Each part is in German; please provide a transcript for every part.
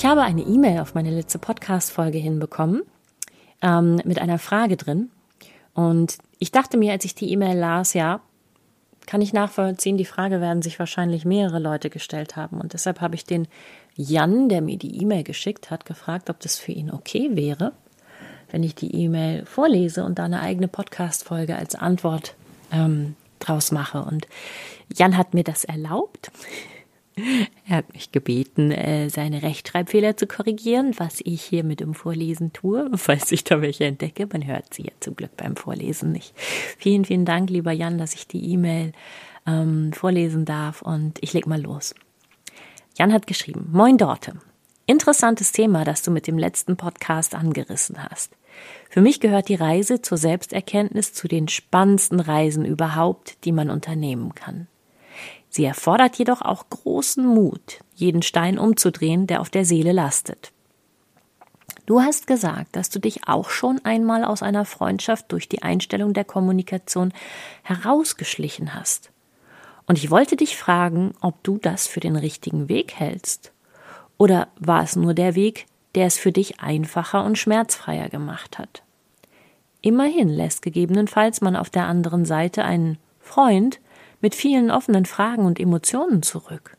Ich habe eine E-Mail auf meine letzte Podcast-Folge hinbekommen ähm, mit einer Frage drin. Und ich dachte mir, als ich die E-Mail las, ja, kann ich nachvollziehen, die Frage werden sich wahrscheinlich mehrere Leute gestellt haben. Und deshalb habe ich den Jan, der mir die E-Mail geschickt hat, gefragt, ob das für ihn okay wäre, wenn ich die E-Mail vorlese und da eine eigene Podcast-Folge als Antwort ähm, draus mache. Und Jan hat mir das erlaubt. Er hat mich gebeten, äh, seine Rechtschreibfehler zu korrigieren, was ich hier mit dem Vorlesen tue, falls ich da welche entdecke. Man hört sie ja zum Glück beim Vorlesen nicht. Vielen, vielen Dank, lieber Jan, dass ich die E-Mail ähm, vorlesen darf und ich leg mal los. Jan hat geschrieben, Moin Dorte. Interessantes Thema, das du mit dem letzten Podcast angerissen hast. Für mich gehört die Reise zur Selbsterkenntnis zu den spannendsten Reisen überhaupt, die man unternehmen kann. Sie erfordert jedoch auch großen Mut, jeden Stein umzudrehen, der auf der Seele lastet. Du hast gesagt, dass du dich auch schon einmal aus einer Freundschaft durch die Einstellung der Kommunikation herausgeschlichen hast. Und ich wollte dich fragen, ob du das für den richtigen Weg hältst. Oder war es nur der Weg, der es für dich einfacher und schmerzfreier gemacht hat? Immerhin lässt gegebenenfalls man auf der anderen Seite einen Freund mit vielen offenen Fragen und Emotionen zurück.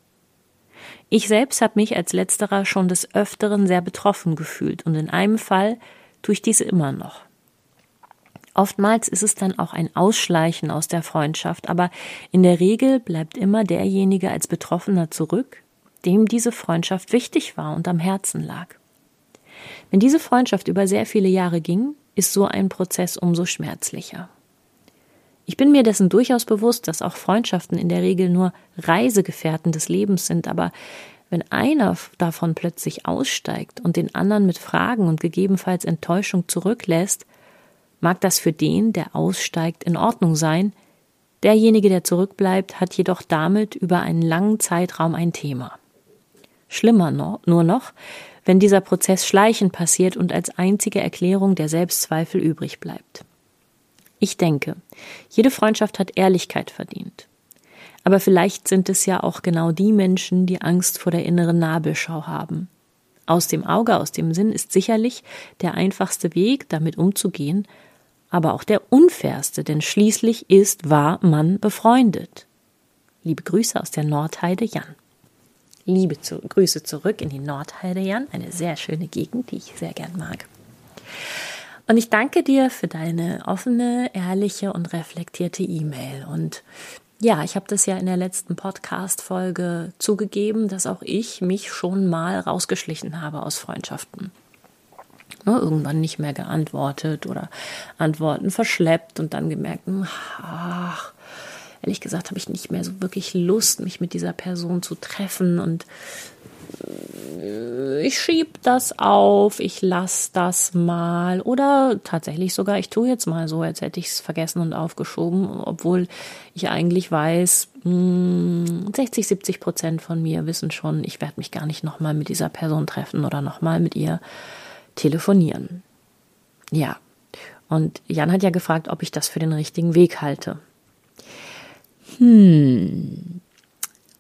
Ich selbst habe mich als letzterer schon des Öfteren sehr betroffen gefühlt und in einem Fall tue ich dies immer noch. Oftmals ist es dann auch ein Ausschleichen aus der Freundschaft, aber in der Regel bleibt immer derjenige als Betroffener zurück, dem diese Freundschaft wichtig war und am Herzen lag. Wenn diese Freundschaft über sehr viele Jahre ging, ist so ein Prozess umso schmerzlicher. Ich bin mir dessen durchaus bewusst, dass auch Freundschaften in der Regel nur Reisegefährten des Lebens sind, aber wenn einer davon plötzlich aussteigt und den anderen mit Fragen und gegebenenfalls Enttäuschung zurücklässt, mag das für den, der aussteigt, in Ordnung sein, derjenige, der zurückbleibt, hat jedoch damit über einen langen Zeitraum ein Thema. Schlimmer nur noch, wenn dieser Prozess schleichend passiert und als einzige Erklärung der Selbstzweifel übrig bleibt. Ich denke, jede Freundschaft hat Ehrlichkeit verdient. Aber vielleicht sind es ja auch genau die Menschen, die Angst vor der inneren Nabelschau haben. Aus dem Auge, aus dem Sinn ist sicherlich der einfachste Weg, damit umzugehen, aber auch der unfairste, denn schließlich ist, war man befreundet. Liebe Grüße aus der Nordheide, Jan. Liebe zu, Grüße zurück in die Nordheide, Jan, eine sehr schöne Gegend, die ich sehr gern mag. Und ich danke dir für deine offene, ehrliche und reflektierte E-Mail. Und ja, ich habe das ja in der letzten Podcast-Folge zugegeben, dass auch ich mich schon mal rausgeschlichen habe aus Freundschaften. Ne, irgendwann nicht mehr geantwortet oder Antworten verschleppt und dann gemerkt, hm, ach, ehrlich gesagt habe ich nicht mehr so wirklich Lust, mich mit dieser Person zu treffen und ich schieb das auf, ich lass das mal oder tatsächlich sogar, ich tue jetzt mal so, als hätte ich es vergessen und aufgeschoben, obwohl ich eigentlich weiß, 60, hm, 70 Prozent von mir wissen schon, ich werde mich gar nicht nochmal mit dieser Person treffen oder nochmal mit ihr telefonieren. Ja. Und Jan hat ja gefragt, ob ich das für den richtigen Weg halte. Hm.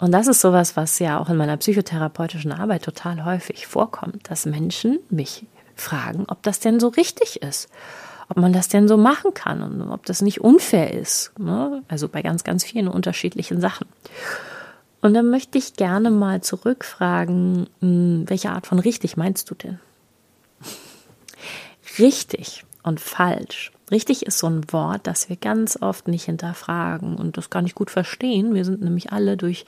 Und das ist sowas, was ja auch in meiner psychotherapeutischen Arbeit total häufig vorkommt, dass Menschen mich fragen, ob das denn so richtig ist, ob man das denn so machen kann und ob das nicht unfair ist. Ne? Also bei ganz, ganz vielen unterschiedlichen Sachen. Und dann möchte ich gerne mal zurückfragen, hm, welche Art von richtig meinst du denn? Richtig und falsch Richtig ist so ein Wort, das wir ganz oft nicht hinterfragen und das kann ich gut verstehen. Wir sind nämlich alle durch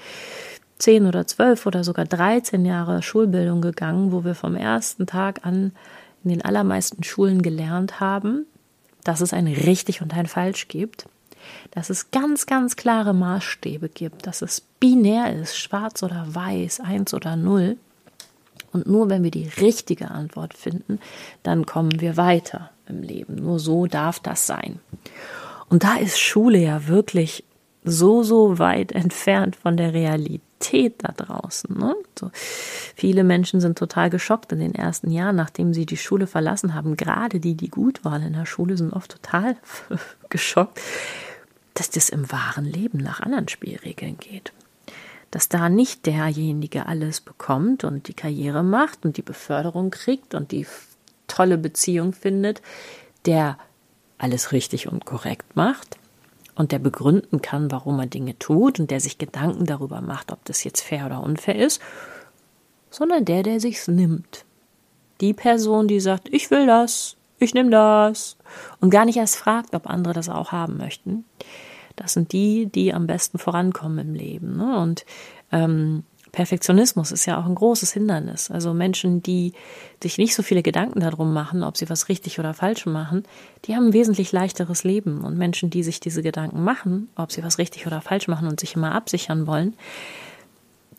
zehn oder zwölf oder sogar 13 Jahre Schulbildung gegangen, wo wir vom ersten Tag an in den allermeisten Schulen gelernt haben, dass es ein richtig und ein falsch gibt, dass es ganz, ganz klare Maßstäbe gibt, dass es binär ist, schwarz oder weiß, eins oder null. Und nur wenn wir die richtige Antwort finden, dann kommen wir weiter im Leben. Nur so darf das sein. Und da ist Schule ja wirklich so, so weit entfernt von der Realität da draußen. Ne? So, viele Menschen sind total geschockt in den ersten Jahren, nachdem sie die Schule verlassen haben. Gerade die, die gut waren in der Schule, sind oft total geschockt, dass das im wahren Leben nach anderen Spielregeln geht. Dass da nicht derjenige alles bekommt und die Karriere macht und die Beförderung kriegt und die tolle Beziehung findet, der alles richtig und korrekt macht, und der begründen kann, warum er Dinge tut und der sich Gedanken darüber macht, ob das jetzt fair oder unfair ist, sondern der, der sich's nimmt. Die Person, die sagt, ich will das, ich nehme das und gar nicht erst fragt, ob andere das auch haben möchten. Das sind die, die am besten vorankommen im Leben. Ne? Und ähm, Perfektionismus ist ja auch ein großes Hindernis. Also Menschen, die sich nicht so viele Gedanken darum machen, ob sie was richtig oder falsch machen, die haben ein wesentlich leichteres Leben. Und Menschen, die sich diese Gedanken machen, ob sie was richtig oder falsch machen und sich immer absichern wollen,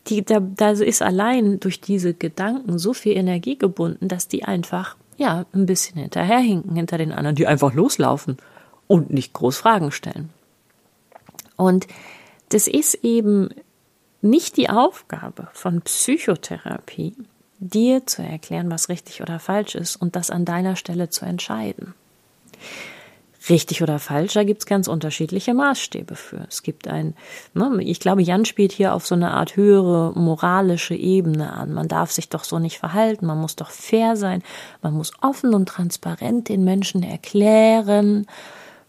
die, da, da ist allein durch diese Gedanken so viel Energie gebunden, dass die einfach, ja, ein bisschen hinterherhinken hinter den anderen, die einfach loslaufen und nicht groß Fragen stellen. Und das ist eben nicht die Aufgabe von Psychotherapie, dir zu erklären, was richtig oder falsch ist und das an deiner Stelle zu entscheiden. Richtig oder falsch, da gibt es ganz unterschiedliche Maßstäbe für. Es gibt ein, ne, ich glaube, Jan spielt hier auf so eine Art höhere moralische Ebene an. Man darf sich doch so nicht verhalten, man muss doch fair sein, man muss offen und transparent den Menschen erklären,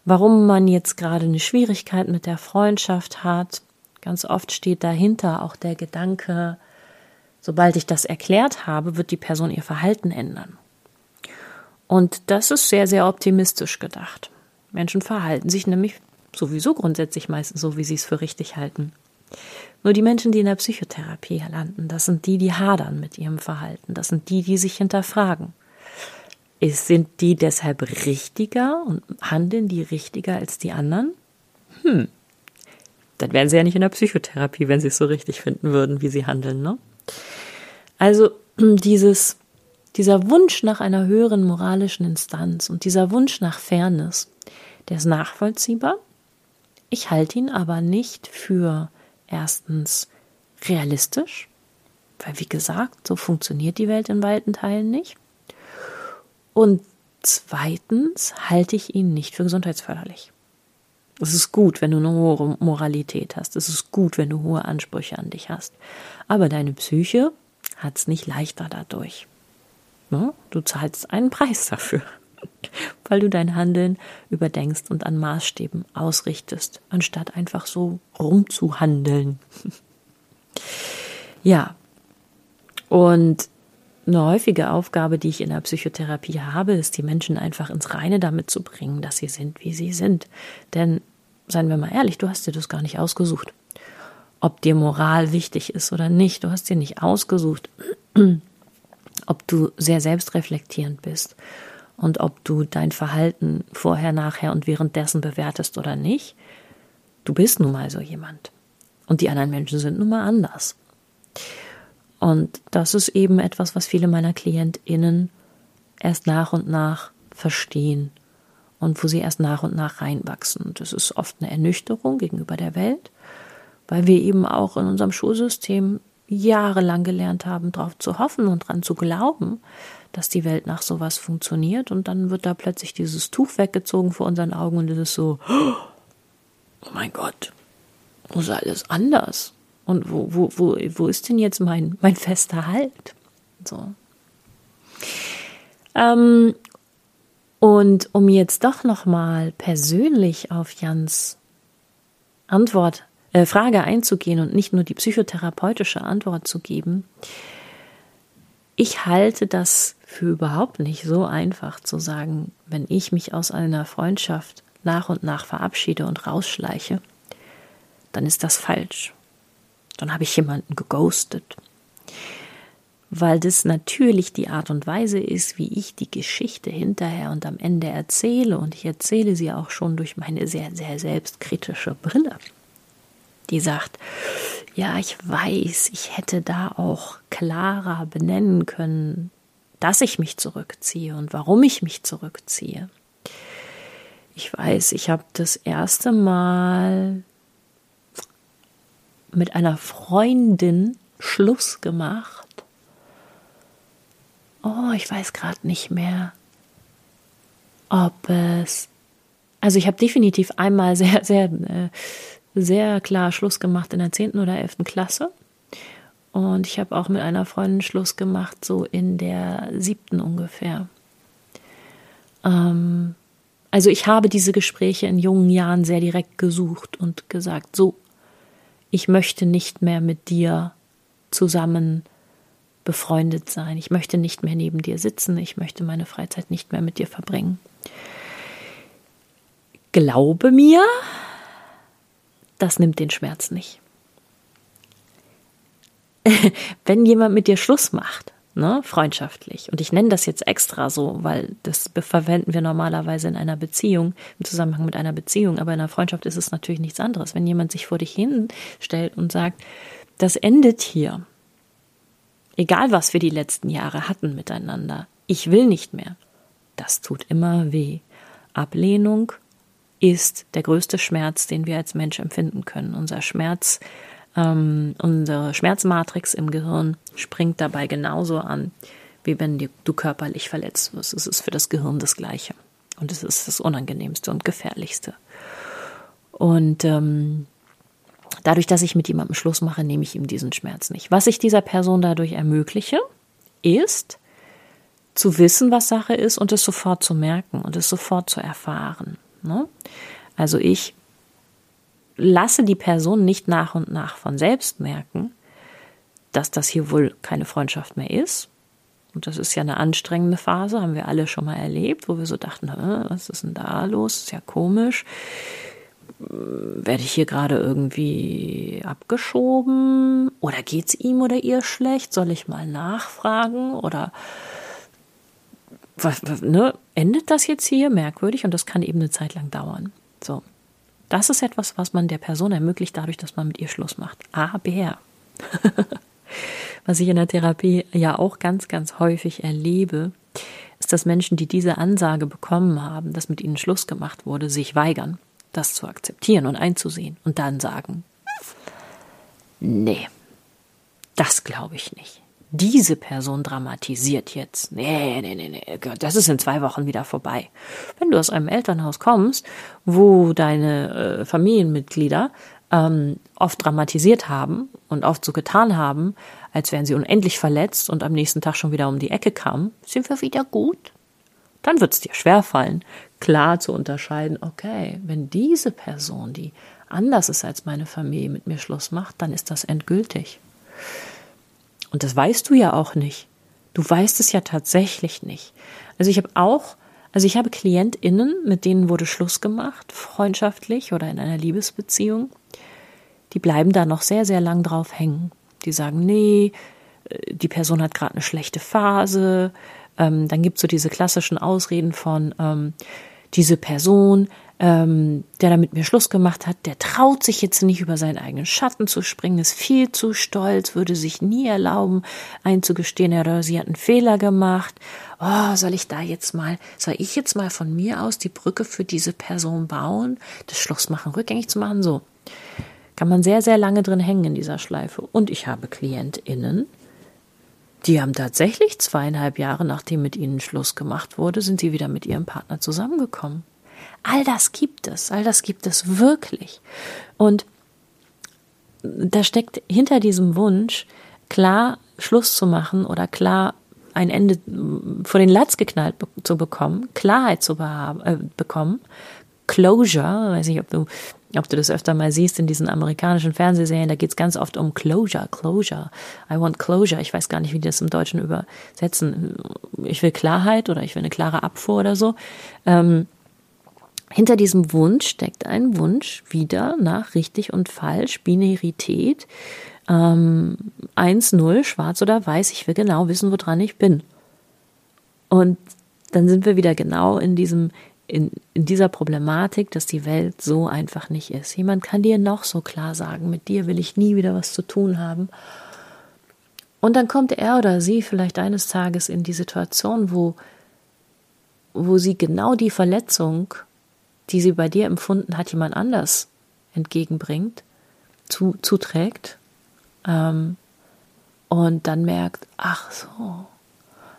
warum man jetzt gerade eine Schwierigkeit mit der Freundschaft hat. Ganz oft steht dahinter auch der Gedanke, sobald ich das erklärt habe, wird die Person ihr Verhalten ändern. Und das ist sehr, sehr optimistisch gedacht. Menschen verhalten sich nämlich sowieso grundsätzlich meistens so, wie sie es für richtig halten. Nur die Menschen, die in der Psychotherapie landen, das sind die, die hadern mit ihrem Verhalten. Das sind die, die sich hinterfragen. Sind die deshalb richtiger und handeln die richtiger als die anderen? Hm, dann wären sie ja nicht in der Psychotherapie, wenn sie es so richtig finden würden, wie sie handeln. Ne? Also dieses, dieser Wunsch nach einer höheren moralischen Instanz und dieser Wunsch nach Fairness, der ist nachvollziehbar. Ich halte ihn aber nicht für erstens realistisch, weil wie gesagt, so funktioniert die Welt in weiten Teilen nicht. Und zweitens halte ich ihn nicht für gesundheitsförderlich. Es ist gut, wenn du eine hohe Moralität hast. Es ist gut, wenn du hohe Ansprüche an dich hast. Aber deine Psyche hat es nicht leichter dadurch. Ne? Du zahlst einen Preis dafür, weil du dein Handeln überdenkst und an Maßstäben ausrichtest, anstatt einfach so rumzuhandeln. ja. Und eine häufige Aufgabe, die ich in der Psychotherapie habe, ist, die Menschen einfach ins Reine damit zu bringen, dass sie sind, wie sie sind. Denn, seien wir mal ehrlich, du hast dir das gar nicht ausgesucht. Ob dir Moral wichtig ist oder nicht, du hast dir nicht ausgesucht, ob du sehr selbstreflektierend bist und ob du dein Verhalten vorher, nachher und währenddessen bewertest oder nicht. Du bist nun mal so jemand. Und die anderen Menschen sind nun mal anders. Und das ist eben etwas, was viele meiner KlientInnen erst nach und nach verstehen und wo sie erst nach und nach reinwachsen. Und das ist oft eine Ernüchterung gegenüber der Welt, weil wir eben auch in unserem Schulsystem jahrelang gelernt haben, darauf zu hoffen und dran zu glauben, dass die Welt nach sowas funktioniert. Und dann wird da plötzlich dieses Tuch weggezogen vor unseren Augen und es ist so, oh mein Gott, ist alles anders? Und wo, wo, wo, wo ist denn jetzt mein, mein fester Halt? So. Ähm, und um jetzt doch nochmal persönlich auf Jans Antwort, äh, Frage einzugehen und nicht nur die psychotherapeutische Antwort zu geben, ich halte das für überhaupt nicht so einfach zu sagen, wenn ich mich aus einer Freundschaft nach und nach verabschiede und rausschleiche, dann ist das falsch. Dann habe ich jemanden geghostet. Weil das natürlich die Art und Weise ist, wie ich die Geschichte hinterher und am Ende erzähle. Und ich erzähle sie auch schon durch meine sehr, sehr selbstkritische Brille. die sagt, ja, ich weiß, ich hätte da auch klarer benennen können, dass ich mich zurückziehe und warum ich mich zurückziehe. Ich weiß, ich habe das erste Mal mit einer Freundin Schluss gemacht. Oh, ich weiß gerade nicht mehr, ob es. Also ich habe definitiv einmal sehr, sehr, äh, sehr klar Schluss gemacht in der 10. oder 11. Klasse. Und ich habe auch mit einer Freundin Schluss gemacht, so in der siebten ungefähr. Ähm, also ich habe diese Gespräche in jungen Jahren sehr direkt gesucht und gesagt, so, ich möchte nicht mehr mit dir zusammen befreundet sein. Ich möchte nicht mehr neben dir sitzen. Ich möchte meine Freizeit nicht mehr mit dir verbringen. Glaube mir, das nimmt den Schmerz nicht. wenn jemand mit dir Schluss macht, ne, freundschaftlich, und ich nenne das jetzt extra so, weil das verwenden wir normalerweise in einer Beziehung, im Zusammenhang mit einer Beziehung, aber in einer Freundschaft ist es natürlich nichts anderes. Wenn jemand sich vor dich hinstellt und sagt, das endet hier, egal was wir die letzten Jahre hatten miteinander, ich will nicht mehr, das tut immer weh. Ablehnung ist der größte Schmerz, den wir als Mensch empfinden können. Unser Schmerz ähm, unsere Schmerzmatrix im Gehirn springt dabei genauso an, wie wenn du körperlich verletzt wirst. Es ist für das Gehirn das Gleiche. Und es ist das Unangenehmste und Gefährlichste. Und ähm, dadurch, dass ich mit jemandem Schluss mache, nehme ich ihm diesen Schmerz nicht. Was ich dieser Person dadurch ermögliche, ist zu wissen, was Sache ist und es sofort zu merken und es sofort zu erfahren. Ne? Also ich lasse die Person nicht nach und nach von selbst merken, dass das hier wohl keine Freundschaft mehr ist. Und das ist ja eine anstrengende Phase, haben wir alle schon mal erlebt, wo wir so dachten, was ist denn da los? Ist ja komisch. Werde ich hier gerade irgendwie abgeschoben? Oder geht's ihm oder ihr schlecht? Soll ich mal nachfragen? Oder was, ne? endet das jetzt hier merkwürdig? Und das kann eben eine Zeit lang dauern. So, das ist etwas, was man der Person ermöglicht, dadurch, dass man mit ihr Schluss macht. Aber, was ich in der Therapie ja auch ganz, ganz häufig erlebe, ist, dass Menschen, die diese Ansage bekommen haben, dass mit ihnen Schluss gemacht wurde, sich weigern, das zu akzeptieren und einzusehen und dann sagen, nee, das glaube ich nicht diese Person dramatisiert jetzt. Nee, nee, nee, nee, das ist in zwei Wochen wieder vorbei. Wenn du aus einem Elternhaus kommst, wo deine äh, Familienmitglieder ähm, oft dramatisiert haben und oft so getan haben, als wären sie unendlich verletzt und am nächsten Tag schon wieder um die Ecke kamen, sind wir wieder gut? Dann wird es dir schwerfallen, klar zu unterscheiden, okay, wenn diese Person, die anders ist als meine Familie, mit mir Schluss macht, dann ist das endgültig. Und das weißt du ja auch nicht. Du weißt es ja tatsächlich nicht. Also ich habe auch, also ich habe KlientInnen, mit denen wurde Schluss gemacht, freundschaftlich oder in einer Liebesbeziehung. Die bleiben da noch sehr, sehr lang drauf hängen. Die sagen, nee, äh, die Person hat gerade eine schlechte Phase. Ähm, dann gibt's so diese klassischen Ausreden von, ähm, diese Person ähm, der da mit mir Schluss gemacht hat, der traut sich jetzt nicht über seinen eigenen Schatten zu springen, ist viel zu stolz, würde sich nie erlauben, einzugestehen, er oder sie hat einen Fehler gemacht. Oh, soll ich da jetzt mal, soll ich jetzt mal von mir aus die Brücke für diese Person bauen, das Schluss machen, rückgängig zu machen? So. Kann man sehr, sehr lange drin hängen in dieser Schleife. Und ich habe KlientInnen, die haben tatsächlich zweieinhalb Jahre, nachdem mit ihnen Schluss gemacht wurde, sind sie wieder mit ihrem Partner zusammengekommen. All das gibt es, all das gibt es wirklich. Und da steckt hinter diesem Wunsch, klar Schluss zu machen oder klar ein Ende vor den Latz geknallt zu bekommen, Klarheit zu äh, bekommen, Closure, weiß nicht, ob du, ob du das öfter mal siehst in diesen amerikanischen Fernsehserien, da geht es ganz oft um Closure, Closure. I want closure. Ich weiß gar nicht, wie die das im Deutschen übersetzen. Ich will Klarheit oder ich will eine klare Abfuhr oder so. Ähm, hinter diesem Wunsch steckt ein Wunsch wieder nach richtig und falsch, Binarität, ähm, 1-0, schwarz oder weiß, ich will genau wissen, woran ich bin. Und dann sind wir wieder genau in diesem in, in dieser Problematik, dass die Welt so einfach nicht ist. Jemand kann dir noch so klar sagen, mit dir will ich nie wieder was zu tun haben. Und dann kommt er oder sie vielleicht eines Tages in die Situation, wo, wo sie genau die Verletzung, die sie bei dir empfunden hat, jemand anders entgegenbringt, zu, zuträgt ähm, und dann merkt, ach so,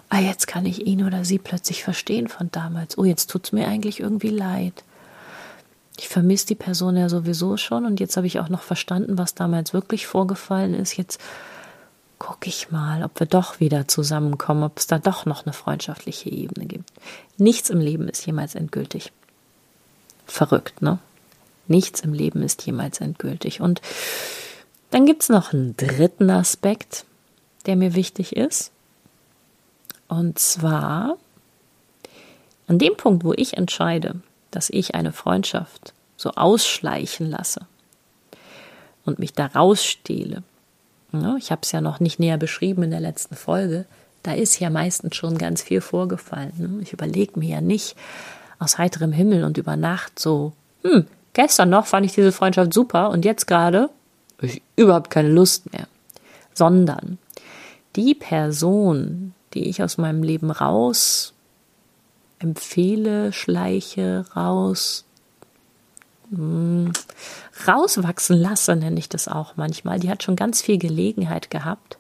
ah, jetzt kann ich ihn oder sie plötzlich verstehen von damals. Oh, jetzt tut es mir eigentlich irgendwie leid. Ich vermisse die Person ja sowieso schon und jetzt habe ich auch noch verstanden, was damals wirklich vorgefallen ist. Jetzt gucke ich mal, ob wir doch wieder zusammenkommen, ob es da doch noch eine freundschaftliche Ebene gibt. Nichts im Leben ist jemals endgültig. Verrückt, ne? Nichts im Leben ist jemals endgültig. Und dann gibt es noch einen dritten Aspekt, der mir wichtig ist. Und zwar an dem Punkt, wo ich entscheide, dass ich eine Freundschaft so ausschleichen lasse und mich da rausstehle. Ich habe es ja noch nicht näher beschrieben in der letzten Folge. Da ist ja meistens schon ganz viel vorgefallen. Ne? Ich überlege mir ja nicht aus heiterem Himmel und über Nacht so, hm, gestern noch fand ich diese Freundschaft super und jetzt gerade ich überhaupt keine Lust mehr. Sondern die Person, die ich aus meinem Leben raus empfehle, schleiche, raus, mh, hm, rauswachsen lasse, nenne ich das auch manchmal. Die hat schon ganz viel Gelegenheit gehabt,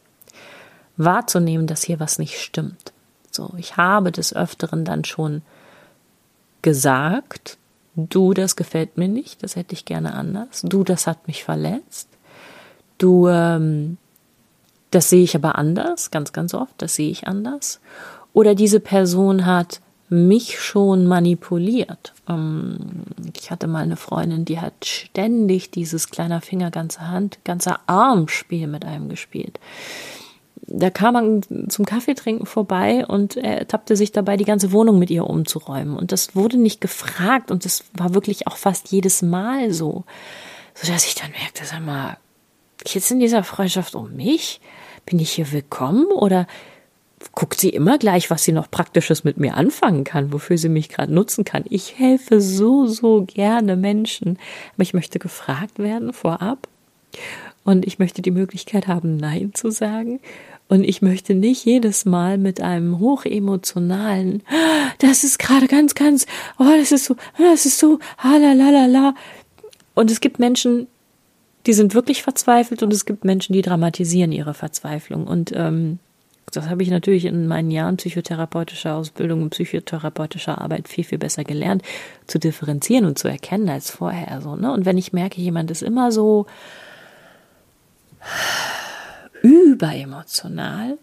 wahrzunehmen, dass hier was nicht stimmt. So, ich habe des Öfteren dann schon gesagt, du, das gefällt mir nicht, das hätte ich gerne anders, du, das hat mich verletzt, du, ähm, das sehe ich aber anders, ganz, ganz oft, das sehe ich anders. Oder diese Person hat mich schon manipuliert. Ähm, ich hatte mal eine Freundin, die hat ständig dieses kleiner Finger, ganze Hand, ganzer Arm-Spiel mit einem gespielt. Da kam man zum Kaffeetrinken vorbei und er tappte sich dabei, die ganze Wohnung mit ihr umzuräumen. Und das wurde nicht gefragt und das war wirklich auch fast jedes Mal so. Sodass ich dann merkte, sag mal, jetzt in dieser Freundschaft um mich? Bin ich hier willkommen oder guckt sie immer gleich, was sie noch Praktisches mit mir anfangen kann, wofür sie mich gerade nutzen kann? Ich helfe so, so gerne Menschen, aber ich möchte gefragt werden vorab und ich möchte die Möglichkeit haben, Nein zu sagen. Und ich möchte nicht jedes Mal mit einem hochemotionalen, das ist gerade ganz, ganz, oh, das ist so, das ist so, la. Und es gibt Menschen, die sind wirklich verzweifelt und es gibt Menschen, die dramatisieren ihre Verzweiflung. Und ähm, das habe ich natürlich in meinen Jahren psychotherapeutischer Ausbildung und psychotherapeutischer Arbeit viel, viel besser gelernt, zu differenzieren und zu erkennen als vorher. So, ne? Und wenn ich merke, jemand ist immer so überemotional,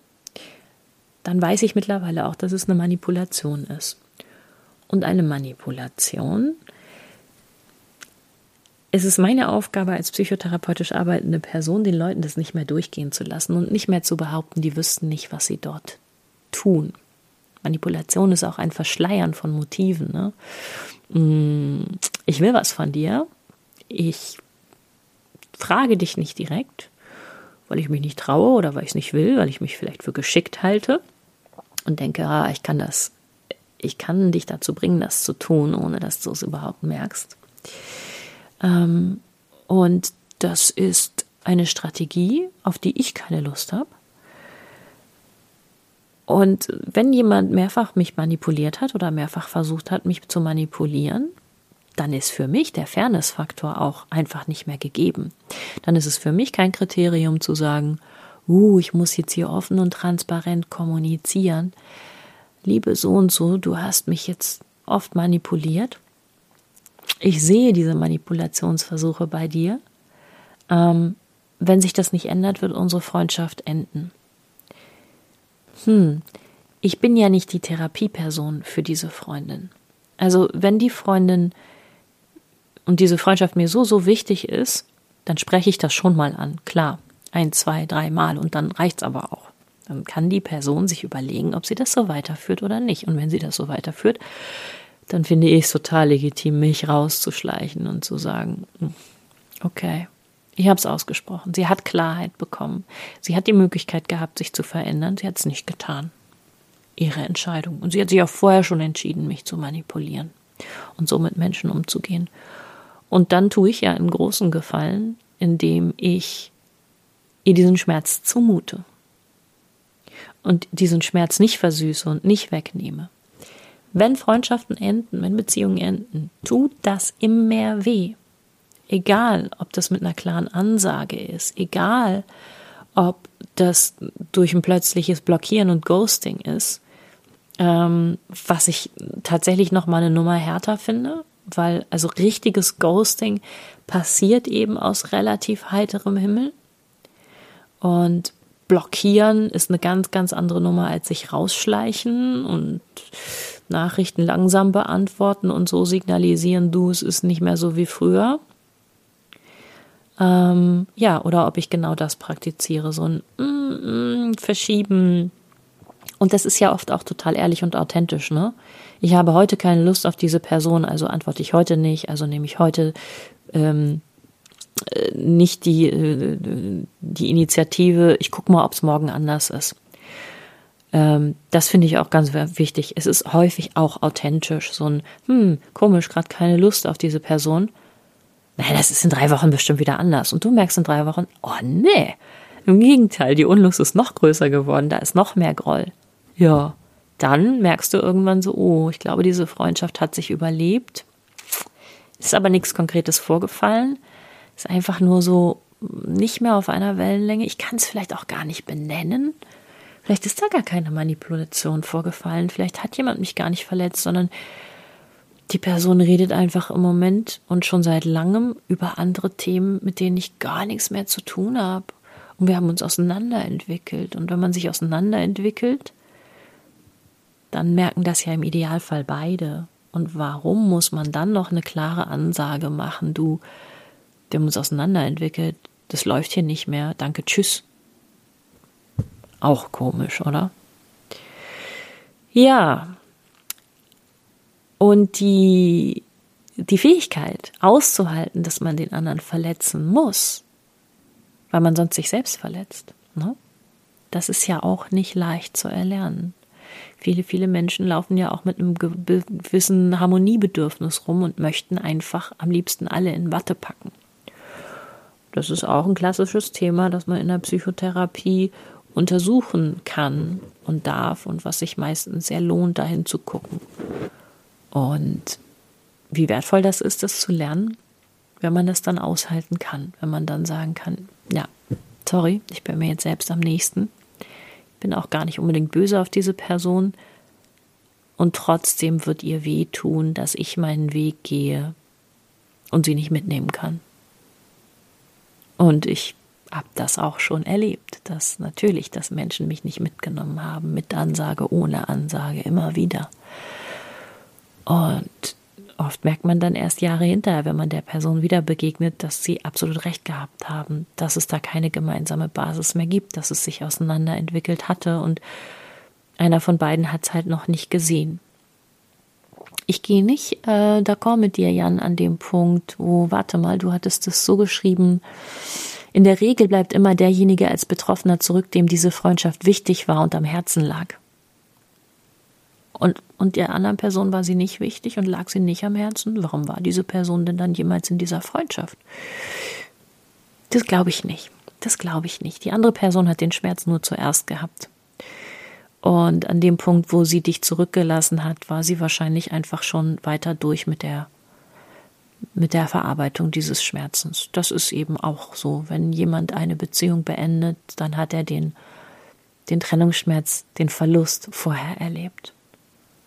dann weiß ich mittlerweile auch, dass es eine Manipulation ist. Und eine Manipulation es ist meine Aufgabe als psychotherapeutisch arbeitende Person, den Leuten das nicht mehr durchgehen zu lassen und nicht mehr zu behaupten, die wüssten nicht, was sie dort tun. Manipulation ist auch ein Verschleiern von Motiven. Ne? Mm, ich will was von dir. Ich frage dich nicht direkt, weil ich mich nicht traue oder weil ich es nicht will, weil ich mich vielleicht für geschickt halte und denke, ah, ich kann das, ich kann dich dazu bringen, das zu tun, ohne dass du es überhaupt merkst. Ähm, und das ist eine Strategie, auf die ich keine Lust habe. Und wenn jemand mehrfach mich manipuliert hat oder mehrfach versucht hat, mich zu manipulieren, dann ist für mich der Fairness-Faktor auch einfach nicht mehr gegeben. Dann ist es für mich kein Kriterium zu sagen, uh, ich muss jetzt hier offen und transparent kommunizieren. Liebe so und so, du hast mich jetzt oft manipuliert ich sehe diese Manipulationsversuche bei dir. Ähm, wenn sich das nicht ändert, wird unsere Freundschaft enden. Hm, ich bin ja nicht die Therapieperson für diese Freundin. Also wenn die Freundin und diese Freundschaft mir so, so wichtig ist, dann spreche ich das schon mal an. Klar, ein, zwei, drei Mal und dann reicht's aber auch. Dann kann die Person sich überlegen, ob sie das so weiterführt oder nicht. Und wenn sie das so weiterführt, dann finde ich es total legitim, mich rauszuschleichen und zu sagen, hm, okay, ich habe es ausgesprochen. Sie hat Klarheit bekommen. Sie hat die Möglichkeit gehabt, sich zu verändern. Sie hat es nicht getan. Ihre Entscheidung. Und sie hat sich auch vorher schon entschieden, mich zu manipulieren. und so mit Menschen umzugehen. Und dann tue ich ja einen großen Gefallen, indem ich ihr diesen Schmerz zumute und diesen Schmerz nicht versüße und nicht wegnehme. Wenn Freundschaften enden, wenn Beziehungen enden, tut das immer weh. Egal, ob das mit einer klaren Ansage ist, egal, ob das durch ein plötzliches Blockieren und Ghosting ist, ähm, was ich tatsächlich noch mal eine Nummer härter finde, weil also richtiges Ghosting passiert eben aus relativ heiterem Himmel und blockieren ist eine ganz ganz andere Nummer als sich rausschleichen und Nachrichten langsam beantworten und so signalisieren, du, es ist nicht mehr so wie früher. Ähm, ja, oder ob ich genau das praktiziere, so ein mm, mm, Verschieben. Und das ist ja oft auch total ehrlich und authentisch, ne? Ich habe heute keine Lust auf diese Person, also antworte ich heute nicht, also nehme ich heute ähm, äh, nicht die, äh, die Initiative, ich gucke mal, ob es morgen anders ist. Ähm, das finde ich auch ganz wichtig. Es ist häufig auch authentisch, so ein, hm, komisch, gerade keine Lust auf diese Person. Naja, das ist in drei Wochen bestimmt wieder anders. Und du merkst in drei Wochen, oh nee. Im Gegenteil, die Unlust ist noch größer geworden, da ist noch mehr Groll. Ja, dann merkst du irgendwann so, oh, ich glaube, diese Freundschaft hat sich überlebt. Ist aber nichts Konkretes vorgefallen. Ist einfach nur so nicht mehr auf einer Wellenlänge. Ich kann es vielleicht auch gar nicht benennen. Vielleicht ist da gar keine Manipulation vorgefallen. Vielleicht hat jemand mich gar nicht verletzt, sondern die Person redet einfach im Moment und schon seit langem über andere Themen, mit denen ich gar nichts mehr zu tun habe. Und wir haben uns auseinanderentwickelt. Und wenn man sich auseinanderentwickelt, dann merken das ja im Idealfall beide. Und warum muss man dann noch eine klare Ansage machen? Du, wir haben uns auseinanderentwickelt, das läuft hier nicht mehr, danke, tschüss. Auch komisch, oder? Ja. Und die, die Fähigkeit auszuhalten, dass man den anderen verletzen muss, weil man sonst sich selbst verletzt, ne? das ist ja auch nicht leicht zu erlernen. Viele, viele Menschen laufen ja auch mit einem gewissen Harmoniebedürfnis rum und möchten einfach am liebsten alle in Watte packen. Das ist auch ein klassisches Thema, das man in der Psychotherapie untersuchen kann und darf und was sich meistens sehr lohnt, dahin zu gucken. Und wie wertvoll das ist, das zu lernen, wenn man das dann aushalten kann, wenn man dann sagen kann, ja, sorry, ich bin mir jetzt selbst am nächsten, bin auch gar nicht unbedingt böse auf diese Person und trotzdem wird ihr wehtun, dass ich meinen Weg gehe und sie nicht mitnehmen kann. Und ich habe das auch schon erlebt, dass natürlich, dass Menschen mich nicht mitgenommen haben, mit Ansage, ohne Ansage, immer wieder. Und oft merkt man dann erst Jahre hinterher, wenn man der Person wieder begegnet, dass sie absolut recht gehabt haben, dass es da keine gemeinsame Basis mehr gibt, dass es sich auseinanderentwickelt hatte und einer von beiden hat es halt noch nicht gesehen. Ich gehe nicht äh, d'accord mit dir, Jan, an dem Punkt, wo, warte mal, du hattest es so geschrieben, in der Regel bleibt immer derjenige als Betroffener zurück, dem diese Freundschaft wichtig war und am Herzen lag. Und, und der anderen Person war sie nicht wichtig und lag sie nicht am Herzen. Warum war diese Person denn dann jemals in dieser Freundschaft? Das glaube ich nicht. Das glaube ich nicht. Die andere Person hat den Schmerz nur zuerst gehabt. Und an dem Punkt, wo sie dich zurückgelassen hat, war sie wahrscheinlich einfach schon weiter durch mit der mit der Verarbeitung dieses Schmerzens. Das ist eben auch so. Wenn jemand eine Beziehung beendet, dann hat er den, den Trennungsschmerz, den Verlust vorher erlebt.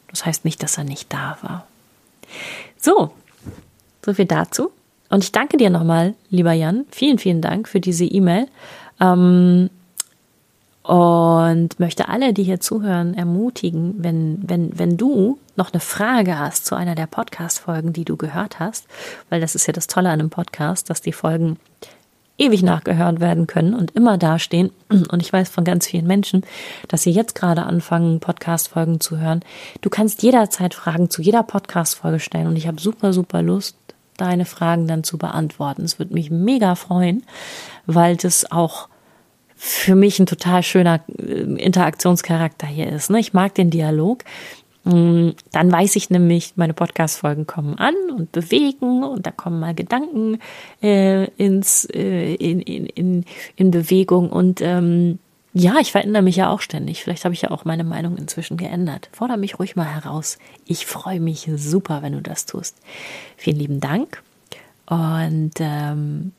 Das heißt nicht, dass er nicht da war. So, so viel dazu. Und ich danke dir nochmal, lieber Jan. Vielen, vielen Dank für diese E-Mail. Ähm, und möchte alle, die hier zuhören, ermutigen, wenn, wenn, wenn du noch eine Frage hast zu einer der Podcast-Folgen, die du gehört hast, weil das ist ja das Tolle an einem Podcast, dass die Folgen ewig nachgehört werden können und immer dastehen. Und ich weiß von ganz vielen Menschen, dass sie jetzt gerade anfangen, Podcast-Folgen zu hören. Du kannst jederzeit Fragen zu jeder Podcast-Folge stellen und ich habe super, super Lust, deine Fragen dann zu beantworten. Es würde mich mega freuen, weil das auch für mich ein total schöner äh, Interaktionscharakter hier ist. Ne? Ich mag den Dialog Mm, dann weiß ich nämlich, meine Podcast-Folgen kommen an und bewegen und da kommen mal Gedanken äh, ins, äh, in, in, in, in Bewegung und ähm, ja, ich verändere mich ja auch ständig. Vielleicht habe ich ja auch meine Meinung inzwischen geändert. Fordere mich ruhig mal heraus. Ich freue mich super, wenn du das tust. Vielen lieben Dank. Und ähm,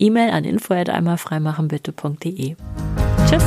E-Mail an info@einmalfreimachenbitte.de. Tschüss.